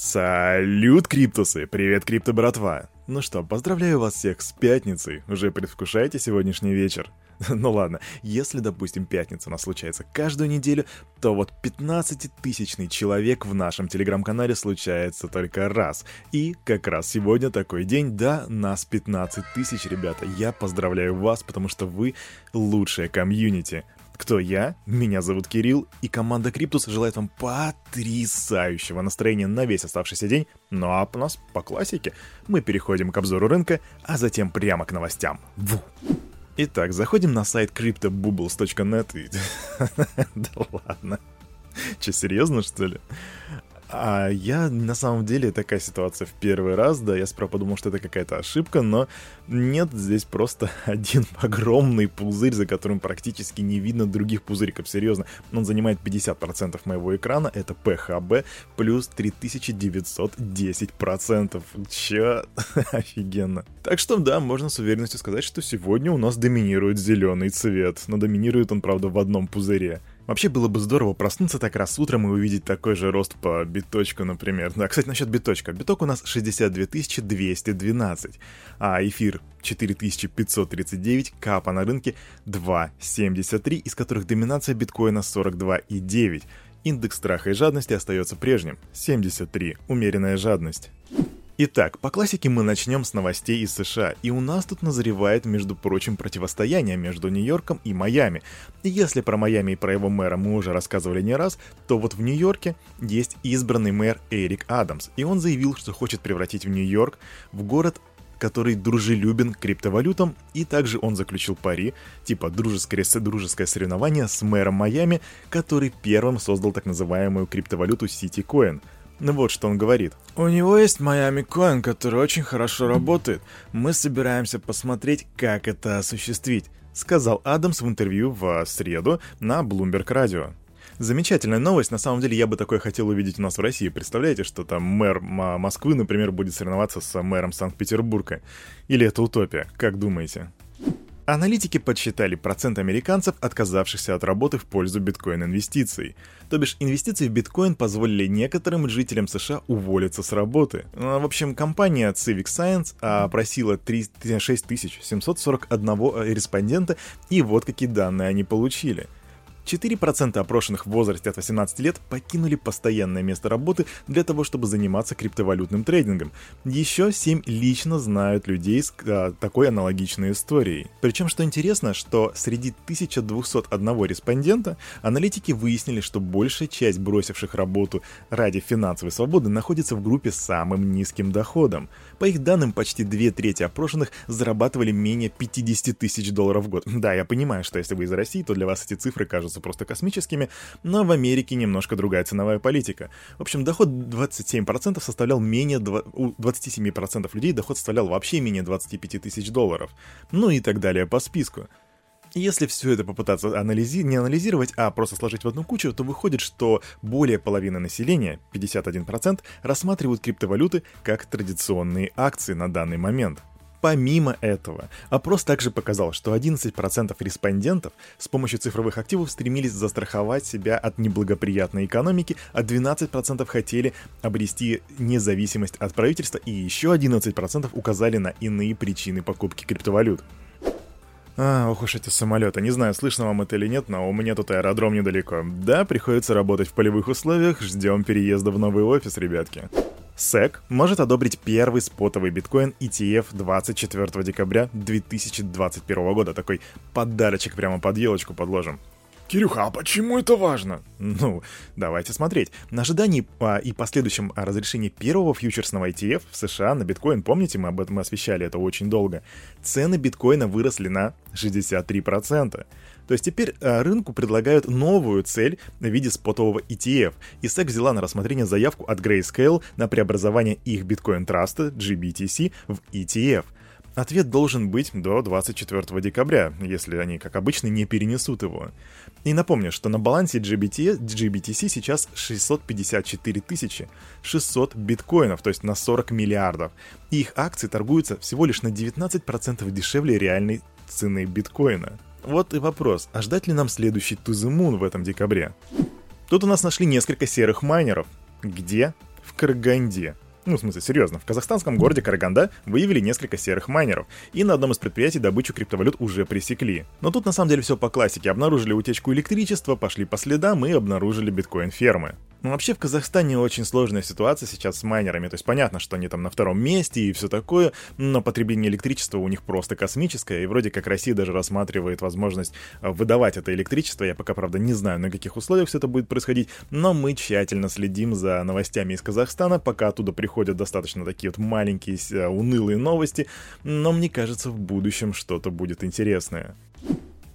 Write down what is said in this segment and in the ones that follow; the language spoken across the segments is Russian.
Салют, Криптусы! Привет, Крипто братва! Ну что, поздравляю вас всех с пятницей. Уже предвкушаете сегодняшний вечер? Ну ладно, если, допустим, пятница у нас случается каждую неделю, то вот 15-тысячный человек в нашем телеграм-канале случается только раз. И как раз сегодня такой день, да, нас 15 тысяч, ребята. Я поздравляю вас, потому что вы лучшая комьюнити. Кто я? Меня зовут Кирилл, и команда Криптус желает вам потрясающего настроения на весь оставшийся день. Ну а у нас по классике. Мы переходим к обзору рынка, а затем прямо к новостям. Ву. Итак, заходим на сайт cryptobubbles.net и... да ладно. Че, серьезно, что ли? А я, на самом деле, такая ситуация в первый раз, да, я сперва подумал, что это какая-то ошибка, но нет, здесь просто один огромный пузырь, за которым практически не видно других пузырьков, серьезно. Он занимает 50% моего экрана, это PHB, плюс 3910%. Чё? Офигенно. Так что, да, можно с уверенностью сказать, что сегодня у нас доминирует зеленый цвет, но доминирует он, правда, в одном пузыре. Вообще было бы здорово проснуться так раз утром и увидеть такой же рост по биточку, например. Да, кстати, насчет биточка. Биток у нас 62 212, а эфир 4539, капа на рынке 2,73, из которых доминация биткоина 42,9. Индекс страха и жадности остается прежним – 73, умеренная жадность. Итак, по классике мы начнем с новостей из США, и у нас тут назревает, между прочим, противостояние между Нью-Йорком и Майами. Если про Майами и про его мэра мы уже рассказывали не раз, то вот в Нью-Йорке есть избранный мэр Эрик Адамс, и он заявил, что хочет превратить в Нью-Йорк в город который дружелюбен к криптовалютам, и также он заключил пари, типа дружеское, дружеское соревнование с мэром Майами, который первым создал так называемую криптовалюту Citicoin – ну вот что он говорит. У него есть Miami Coin, который очень хорошо работает. Мы собираемся посмотреть, как это осуществить, сказал Адамс в интервью в среду на Bloomberg Radio. Замечательная новость. На самом деле, я бы такое хотел увидеть у нас в России. Представляете, что там мэр Москвы, например, будет соревноваться с мэром Санкт-Петербурга? Или это утопия? Как думаете? Аналитики подсчитали процент американцев, отказавшихся от работы в пользу биткоин-инвестиций. То бишь, инвестиции в биткоин позволили некоторым жителям США уволиться с работы. Ну, в общем, компания Civic Science опросила 6741 респондента, и вот какие данные они получили – 4% опрошенных в возрасте от 18 лет покинули постоянное место работы для того, чтобы заниматься криптовалютным трейдингом. Еще 7 лично знают людей с а, такой аналогичной историей. Причем, что интересно, что среди 1201 респондента аналитики выяснили, что большая часть бросивших работу ради финансовой свободы находится в группе с самым низким доходом. По их данным, почти две трети опрошенных зарабатывали менее 50 тысяч долларов в год. Да, я понимаю, что если вы из России, то для вас эти цифры кажутся просто космическими, но в Америке немножко другая ценовая политика. В общем, доход 27% составлял менее... 2... У 27% людей доход составлял вообще менее 25 тысяч долларов. Ну и так далее по списку. Если все это попытаться анализи... не анализировать, а просто сложить в одну кучу, то выходит, что более половины населения, 51%, рассматривают криптовалюты как традиционные акции на данный момент. Помимо этого, опрос также показал, что 11% респондентов с помощью цифровых активов стремились застраховать себя от неблагоприятной экономики, а 12% хотели обрести независимость от правительства и еще 11% указали на иные причины покупки криптовалют. А, ох уж эти самолеты. Не знаю, слышно вам это или нет, но у меня тут аэродром недалеко. Да, приходится работать в полевых условиях, ждем переезда в новый офис, ребятки. SEC может одобрить первый спотовый биткоин ETF 24 декабря 2021 года. Такой подарочек прямо под елочку подложим. Кирюха, а почему это важно? Ну, давайте смотреть. На ожидании а, и последующем разрешении первого фьючерсного ETF в США на биткоин, помните, мы об этом освещали это очень долго, цены биткоина выросли на 63%. То есть теперь а, рынку предлагают новую цель в виде спотового ETF, и SEC взяла на рассмотрение заявку от Grayscale на преобразование их биткоин-траста GBTC в ETF – Ответ должен быть до 24 декабря, если они, как обычно, не перенесут его. И напомню, что на балансе GBT, GBTC сейчас 654 тысячи 600 биткоинов, то есть на 40 миллиардов. И их акции торгуются всего лишь на 19% дешевле реальной цены биткоина. Вот и вопрос, а ждать ли нам следующий To The Moon в этом декабре? Тут у нас нашли несколько серых майнеров. Где? в Караганде. Ну, в смысле, серьезно, в казахстанском городе Караганда выявили несколько серых майнеров, и на одном из предприятий добычу криптовалют уже пресекли. Но тут на самом деле все по классике. Обнаружили утечку электричества, пошли по следам и обнаружили биткоин-фермы. Ну, вообще в Казахстане очень сложная ситуация сейчас с майнерами. То есть понятно, что они там на втором месте и все такое, но потребление электричества у них просто космическое. И вроде как Россия даже рассматривает возможность э, выдавать это электричество. Я пока, правда, не знаю, на каких условиях все это будет происходить, но мы тщательно следим за новостями из Казахстана, пока оттуда приходят достаточно такие вот маленькие э, унылые новости. Но мне кажется, в будущем что-то будет интересное.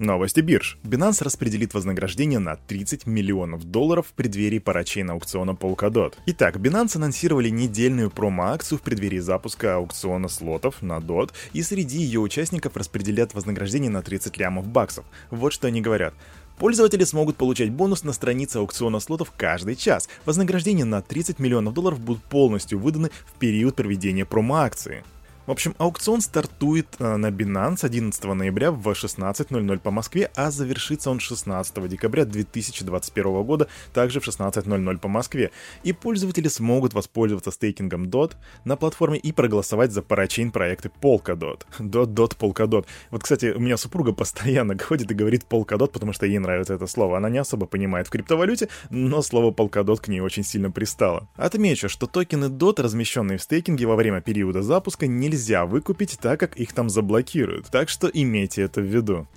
Новости бирж. Binance распределит вознаграждение на 30 миллионов долларов в преддверии парачейна аукциона Polkadot. Итак, Binance анонсировали недельную промо-акцию в преддверии запуска аукциона слотов на DOT, и среди ее участников распределят вознаграждение на 30 лямов баксов. Вот что они говорят. Пользователи смогут получать бонус на странице аукциона слотов каждый час. Вознаграждения на 30 миллионов долларов будут полностью выданы в период проведения промо-акции. В общем, аукцион стартует э, на Binance 11 ноября в 16.00 по Москве, а завершится он 16 декабря 2021 года, также в 16.00 по Москве. И пользователи смогут воспользоваться стейкингом DOT на платформе и проголосовать за парачейн проекты Polkadot. DOT, DOT, Polkadot. Вот, кстати, у меня супруга постоянно ходит и говорит Polkadot, потому что ей нравится это слово. Она не особо понимает в криптовалюте, но слово Polkadot к ней очень сильно пристало. Отмечу, что токены DOT, размещенные в стейкинге во время периода запуска, не нельзя выкупить, так как их там заблокируют. Так что имейте это в виду.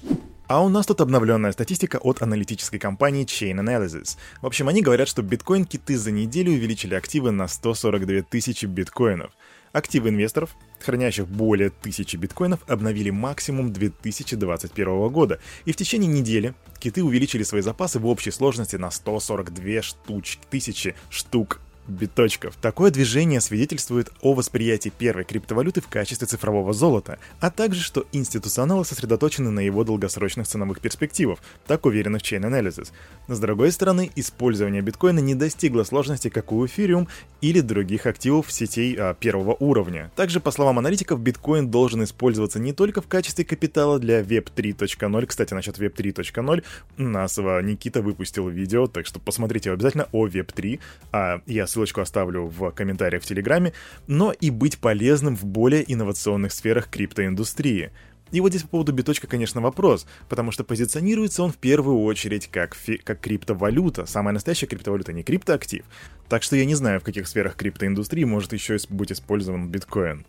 А у нас тут обновленная статистика от аналитической компании Chain Analysis. В общем, они говорят, что биткоин-киты за неделю увеличили активы на 142 тысячи биткоинов. Активы инвесторов, хранящих более 1000 биткоинов, обновили максимум 2021 года. И в течение недели киты увеличили свои запасы в общей сложности на 142 штуч, тысячи штук биточков. Такое движение свидетельствует о восприятии первой криптовалюты в качестве цифрового золота, а также, что институционалы сосредоточены на его долгосрочных ценовых перспективах, так уверены в Chain Analysis. С другой стороны, использование биткоина не достигло сложности, как у эфириум или других активов сетей а, первого уровня. Также, по словам аналитиков, биткоин должен использоваться не только в качестве капитала для Web 3.0, кстати, насчет Web 3.0, у нас а, Никита выпустил видео, так что посмотрите обязательно о Web 3, а я ссылочку оставлю в комментариях в Телеграме, но и быть полезным в более инновационных сферах криптоиндустрии. И вот здесь по поводу биточка, конечно, вопрос, потому что позиционируется он в первую очередь как, фи- как криптовалюта, самая настоящая криптовалюта, не криптоактив. Так что я не знаю, в каких сферах криптоиндустрии может еще быть использован биткоин.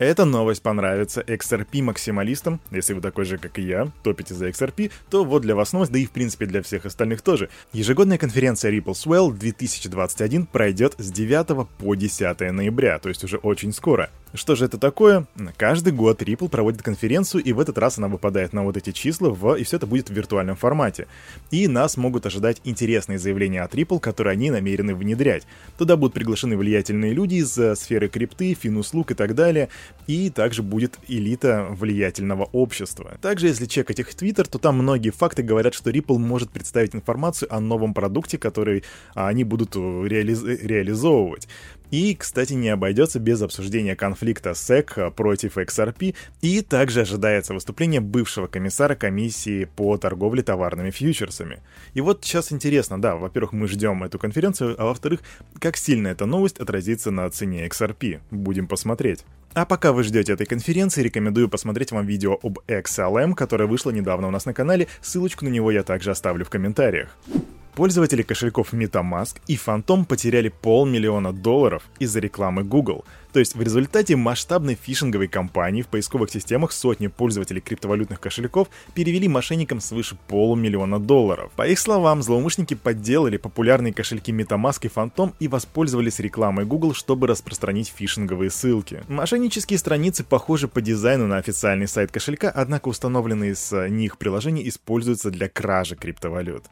Эта новость понравится XRP-максималистам. Если вы такой же, как и я, топите за XRP, то вот для вас новость, да и в принципе для всех остальных тоже. Ежегодная конференция Ripple Swell 2021 пройдет с 9 по 10 ноября, то есть уже очень скоро. Что же это такое? Каждый год Ripple проводит конференцию, и в этот раз она выпадает на вот эти числа, в... и все это будет в виртуальном формате. И нас могут ожидать интересные заявления от Ripple, которые они намерены внедрять. Туда будут приглашены влиятельные люди из э, сферы крипты, финуслуг и так далее, и также будет элита влиятельного общества. Также, если чекать их твиттер, то там многие факты говорят, что Ripple может представить информацию о новом продукте, который а, они будут э, реализ... реализовывать. И, кстати, не обойдется без обсуждения конфликта SEC против XRP, и также ожидается выступление бывшего комиссара комиссии по торговле товарными фьючерсами. И вот сейчас интересно, да, во-первых, мы ждем эту конференцию, а во-вторых, как сильно эта новость отразится на цене XRP. Будем посмотреть. А пока вы ждете этой конференции, рекомендую посмотреть вам видео об XLM, которое вышло недавно у нас на канале, ссылочку на него я также оставлю в комментариях. Пользователи кошельков MetaMask и Phantom потеряли полмиллиона долларов из-за рекламы Google. То есть в результате масштабной фишинговой кампании в поисковых системах сотни пользователей криптовалютных кошельков перевели мошенникам свыше полумиллиона долларов. По их словам, злоумышленники подделали популярные кошельки MetaMask и Phantom и воспользовались рекламой Google, чтобы распространить фишинговые ссылки. Мошеннические страницы похожи по дизайну на официальный сайт кошелька, однако установленные с них приложения используются для кражи криптовалют.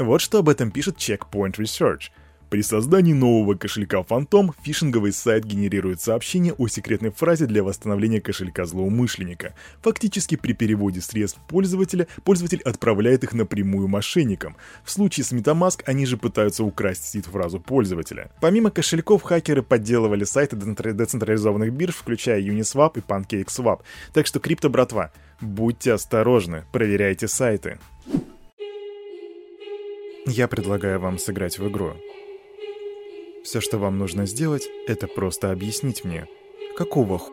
Вот что об этом пишет Checkpoint Research. При создании нового кошелька Phantom фишинговый сайт генерирует сообщение о секретной фразе для восстановления кошелька злоумышленника. Фактически при переводе средств пользователя, пользователь отправляет их напрямую мошенникам. В случае с MetaMask они же пытаются украсть сид-фразу пользователя. Помимо кошельков, хакеры подделывали сайты децентрализованных бирж, включая Uniswap и PancakeSwap. Так что крипто, братва, будьте осторожны, проверяйте сайты. Я предлагаю вам сыграть в игру. Все, что вам нужно сделать, это просто объяснить мне, какого х...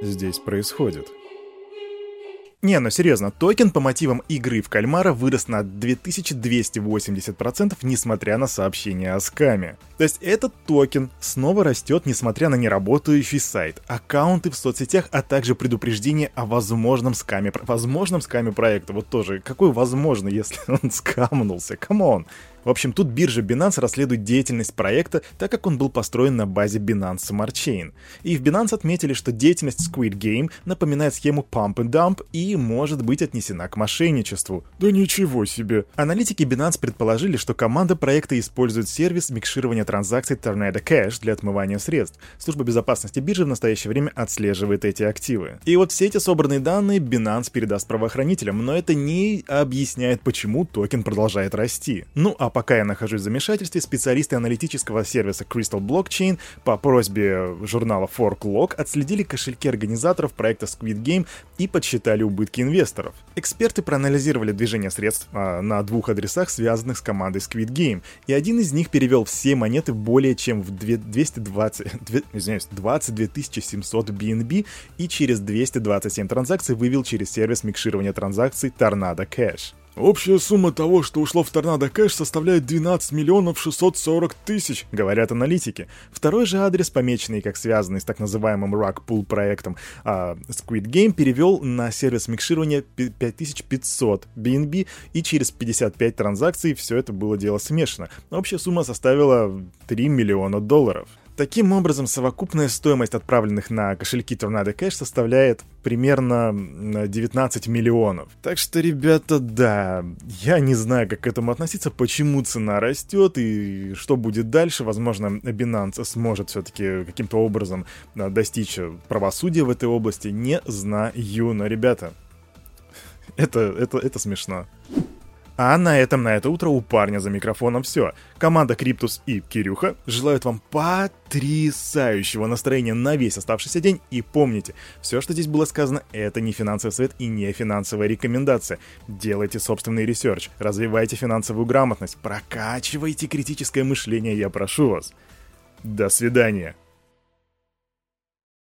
здесь происходит. Не, ну серьезно, токен по мотивам игры в кальмара вырос на 2280%, несмотря на сообщение о скаме. То есть этот токен снова растет, несмотря на неработающий сайт, аккаунты в соцсетях, а также предупреждение о возможном скаме, возможном скаме проекта. Вот тоже, какой возможно, если он скамнулся? Come on! В общем, тут биржа Binance расследует деятельность проекта, так как он был построен на базе Binance Smart Chain. И в Binance отметили, что деятельность Squid Game напоминает схему Pump and Dump и может быть отнесена к мошенничеству. Да ничего себе! Аналитики Binance предположили, что команда проекта использует сервис микширования транзакций Tornado Cash для отмывания средств. Служба безопасности биржи в настоящее время отслеживает эти активы. И вот все эти собранные данные Binance передаст правоохранителям, но это не объясняет, почему токен продолжает расти. Ну а пока я нахожусь в замешательстве, специалисты аналитического сервиса Crystal Blockchain по просьбе журнала ForkLog отследили кошельки организаторов проекта Squid Game и подсчитали убытки инвесторов. Эксперты проанализировали движение средств а, на двух адресах, связанных с командой Squid Game, и один из них перевел все монеты более чем в 220, 2, извиняюсь, 22 700 BNB и через 227 транзакций вывел через сервис микширования транзакций Tornado Cash. Общая сумма того, что ушло в торнадо кэш, составляет 12 миллионов 640 тысяч, говорят аналитики. Второй же адрес, помеченный как связанный с так называемым Rug Pool проектом, а Squid Game перевел на сервис микширования 5500 BNB, и через 55 транзакций все это было дело смешано. Общая сумма составила 3 миллиона долларов. Таким образом, совокупная стоимость отправленных на кошельки Tornado Cash составляет примерно 19 миллионов. Так что, ребята, да, я не знаю, как к этому относиться, почему цена растет и что будет дальше. Возможно, Binance сможет все-таки каким-то образом а, достичь правосудия в этой области. Не знаю, но, ребята, это, это, это смешно. А на этом на это утро у парня за микрофоном все. Команда Криптус и Кирюха желают вам потрясающего настроения на весь оставшийся день. И помните, все, что здесь было сказано, это не финансовый совет и не финансовая рекомендация. Делайте собственный research, развивайте финансовую грамотность, прокачивайте критическое мышление, я прошу вас. До свидания.